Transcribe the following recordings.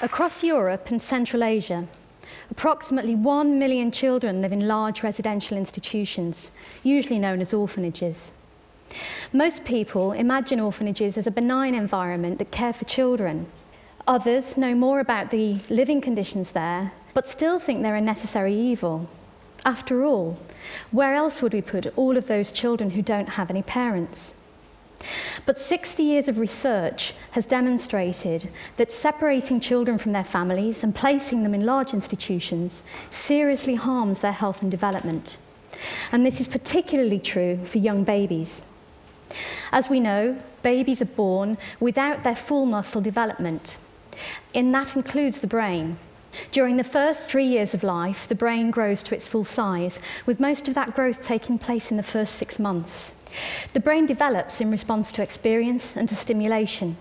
Across Europe and Central Asia, approximately 1 million children live in large residential institutions, usually known as orphanages. Most people imagine orphanages as a benign environment that care for children. Others know more about the living conditions there, but still think they're a necessary evil. After all, where else would we put all of those children who don't have any parents? But 60 years of research has demonstrated that separating children from their families and placing them in large institutions seriously harms their health and development. And this is particularly true for young babies. As we know, babies are born without their full muscle development, and that includes the brain. During the first three years of life, the brain grows to its full size, with most of that growth taking place in the first six months. The brain develops in response to experience and to stimulation.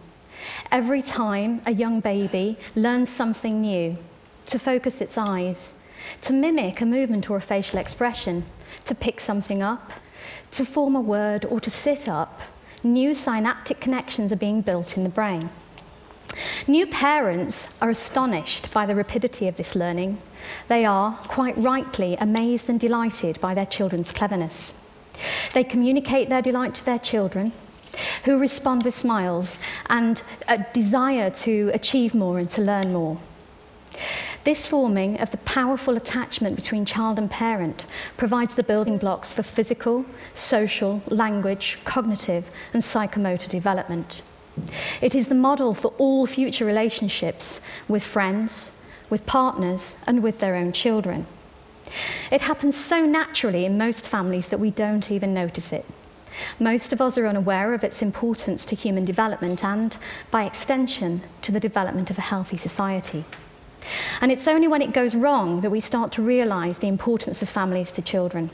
Every time a young baby learns something new, to focus its eyes, to mimic a movement or a facial expression, to pick something up, to form a word or to sit up, new synaptic connections are being built in the brain. New parents are astonished by the rapidity of this learning. They are, quite rightly, amazed and delighted by their children's cleverness. They communicate their delight to their children, who respond with smiles and a desire to achieve more and to learn more. This forming of the powerful attachment between child and parent provides the building blocks for physical, social, language, cognitive, and psychomotor development. It is the model for all future relationships with friends, with partners, and with their own children. It happens so naturally in most families that we don't even notice it. Most of us are unaware of its importance to human development and, by extension, to the development of a healthy society. And it's only when it goes wrong that we start to realise the importance of families to children.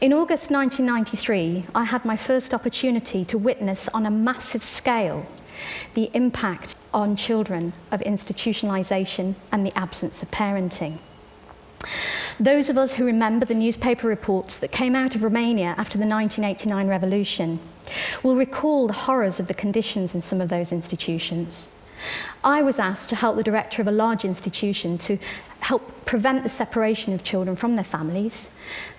In August 1993, I had my first opportunity to witness on a massive scale the impact on children of institutionalisation and the absence of parenting. Those of us who remember the newspaper reports that came out of Romania after the 1989 revolution will recall the horrors of the conditions in some of those institutions. I was asked to help the director of a large institution to help prevent the separation of children from their families.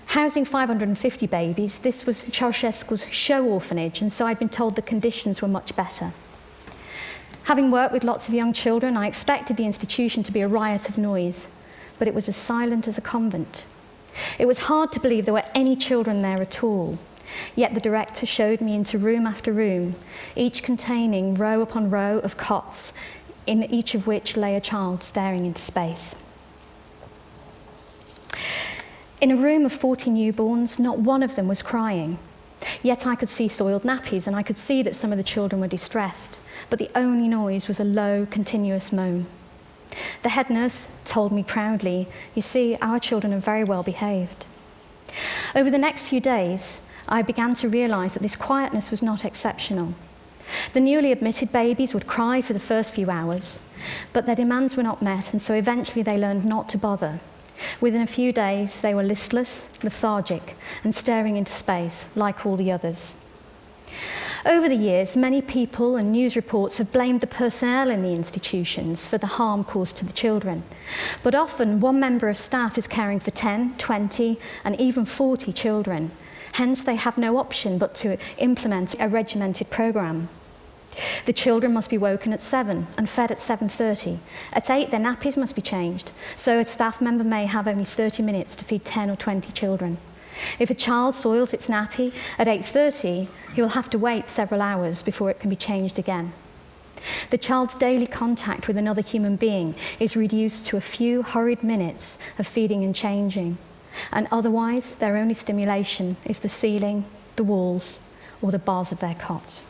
Housing 550 babies, this was Ceausescu's show orphanage, and so I'd been told the conditions were much better. Having worked with lots of young children, I expected the institution to be a riot of noise, but it was as silent as a convent. It was hard to believe there were any children there at all. Yet the director showed me into room after room, each containing row upon row of cots, in each of which lay a child staring into space. In a room of 40 newborns, not one of them was crying. Yet I could see soiled nappies and I could see that some of the children were distressed, but the only noise was a low, continuous moan. The head nurse told me proudly, You see, our children are very well behaved. Over the next few days, I began to realise that this quietness was not exceptional. The newly admitted babies would cry for the first few hours, but their demands were not met, and so eventually they learned not to bother. Within a few days, they were listless, lethargic, and staring into space like all the others. Over the years, many people and news reports have blamed the personnel in the institutions for the harm caused to the children. But often, one member of staff is caring for 10, 20, and even 40 children, Hence, they have no option but to implement a regimented programme. The children must be woken at 7 and fed at 7.30. At 8, their nappies must be changed, so a staff member may have only 30 minutes to feed 10 or 20 children. If a child soils its nappy at 8.30, he will have to wait several hours before it can be changed again. The child's daily contact with another human being is reduced to a few hurried minutes of feeding and changing and otherwise their only stimulation is the ceiling, the walls, or the bars of their cots.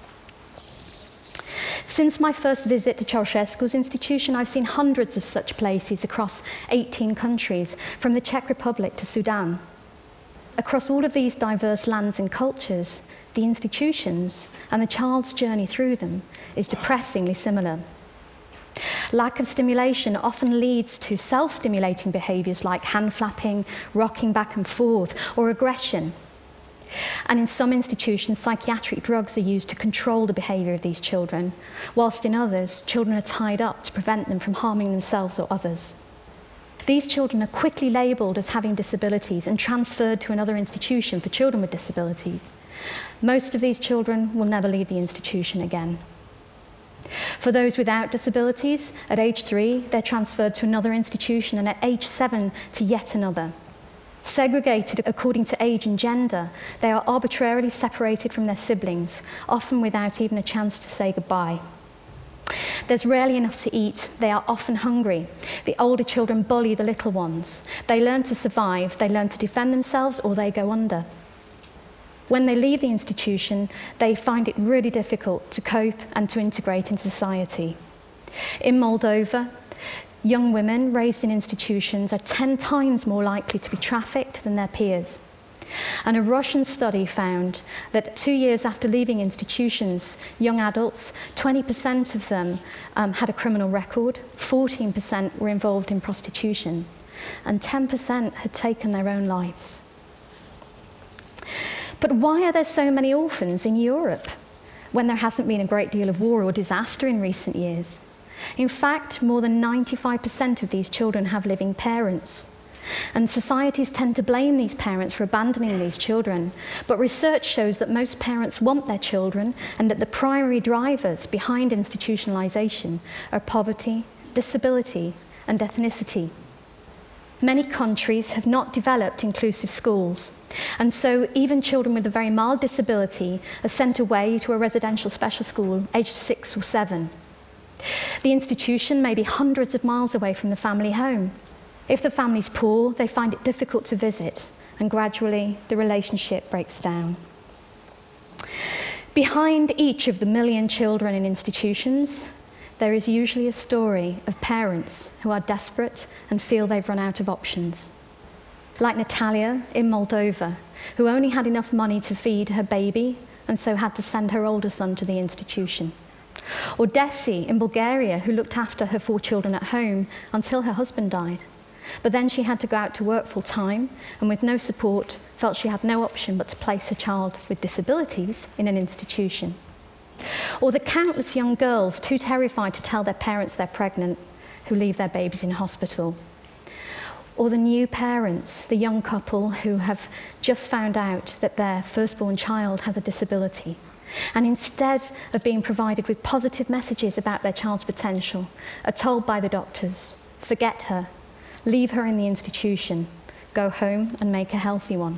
Since my first visit to Ceausescu's institution, I've seen hundreds of such places across 18 countries, from the Czech Republic to Sudan. Across all of these diverse lands and cultures, the institutions and the child's journey through them is depressingly similar. Lack of stimulation often leads to self stimulating behaviours like hand flapping, rocking back and forth, or aggression. And in some institutions, psychiatric drugs are used to control the behaviour of these children, whilst in others, children are tied up to prevent them from harming themselves or others. These children are quickly labelled as having disabilities and transferred to another institution for children with disabilities. Most of these children will never leave the institution again. For those without disabilities, at age three, they're transferred to another institution, and at age seven, to yet another. Segregated according to age and gender, they are arbitrarily separated from their siblings, often without even a chance to say goodbye. There's rarely enough to eat. They are often hungry. The older children bully the little ones. They learn to survive, they learn to defend themselves, or they go under. When they leave the institution, they find it really difficult to cope and to integrate into society. In Moldova, young women raised in institutions are 10 times more likely to be trafficked than their peers. And a Russian study found that two years after leaving institutions, young adults, 20% of them um, had a criminal record, 14% were involved in prostitution, and 10% had taken their own lives. But why are there so many orphans in Europe when there hasn't been a great deal of war or disaster in recent years? In fact, more than 95% of these children have living parents. And societies tend to blame these parents for abandoning these children. But research shows that most parents want their children and that the primary drivers behind institutionalization are poverty, disability, and ethnicity. Many countries have not developed inclusive schools, and so even children with a very mild disability are sent away to a residential special school aged six or seven. The institution may be hundreds of miles away from the family home. If the family's poor, they find it difficult to visit, and gradually the relationship breaks down. Behind each of the million children in institutions, there is usually a story of parents who are desperate and feel they've run out of options. Like Natalia in Moldova, who only had enough money to feed her baby and so had to send her older son to the institution. Or Desi in Bulgaria, who looked after her four children at home until her husband died. But then she had to go out to work full time and with no support felt she had no option but to place a child with disabilities in an institution. Or the countless young girls too terrified to tell their parents they're pregnant who leave their babies in hospital. Or the new parents, the young couple who have just found out that their firstborn child has a disability. And instead of being provided with positive messages about their child's potential, are told by the doctors, forget her, leave her in the institution, go home and make a healthy one.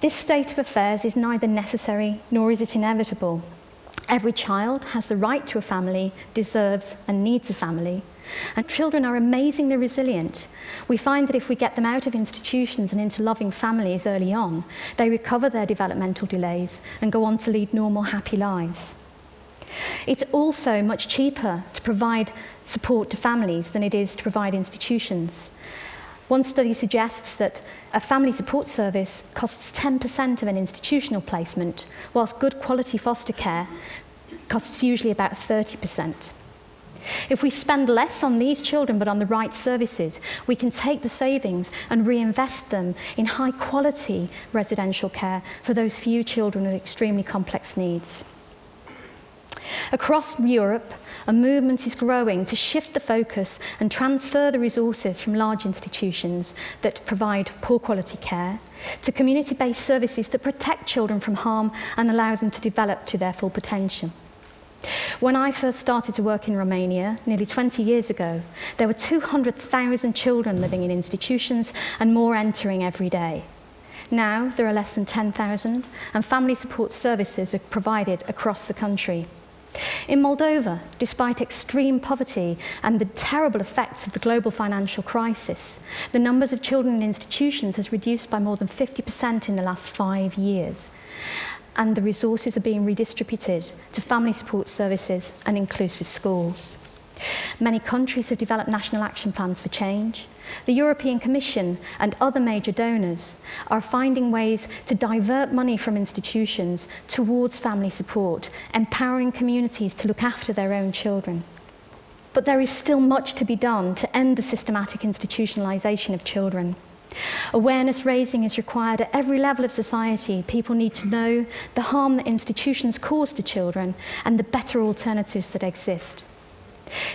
This state of affairs is neither necessary nor is it inevitable. Every child has the right to a family, deserves and needs a family. And children are amazingly resilient. We find that if we get them out of institutions and into loving families early on, they recover their developmental delays and go on to lead normal, happy lives. It's also much cheaper to provide support to families than it is to provide institutions. One study suggests that a family support service costs 10% of an institutional placement, whilst good quality foster care costs usually about 30%. If we spend less on these children but on the right services, we can take the savings and reinvest them in high quality residential care for those few children with extremely complex needs. Across Europe, a movement is growing to shift the focus and transfer the resources from large institutions that provide poor quality care to community-based services that protect children from harm and allow them to develop to their full potential. When I first started to work in Romania, nearly 20 years ago, there were 200,000 children living in institutions and more entering every day. Now there are less than 10,000 and family support services are provided across the country. In Moldova, despite extreme poverty and the terrible effects of the global financial crisis, the numbers of children in institutions has reduced by more than 50% in the last five years. And the resources are being redistributed to family support services and inclusive schools. Many countries have developed national action plans for change, The European Commission and other major donors are finding ways to divert money from institutions towards family support, empowering communities to look after their own children. But there is still much to be done to end the systematic institutionalisation of children. Awareness raising is required at every level of society. People need to know the harm that institutions cause to children and the better alternatives that exist.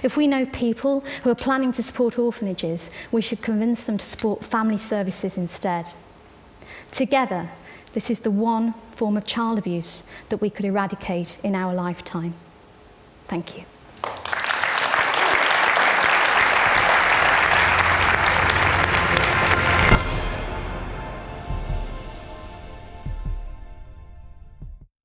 If we know people who are planning to support orphanages, we should convince them to support family services instead. Together, this is the one form of child abuse that we could eradicate in our lifetime. Thank you.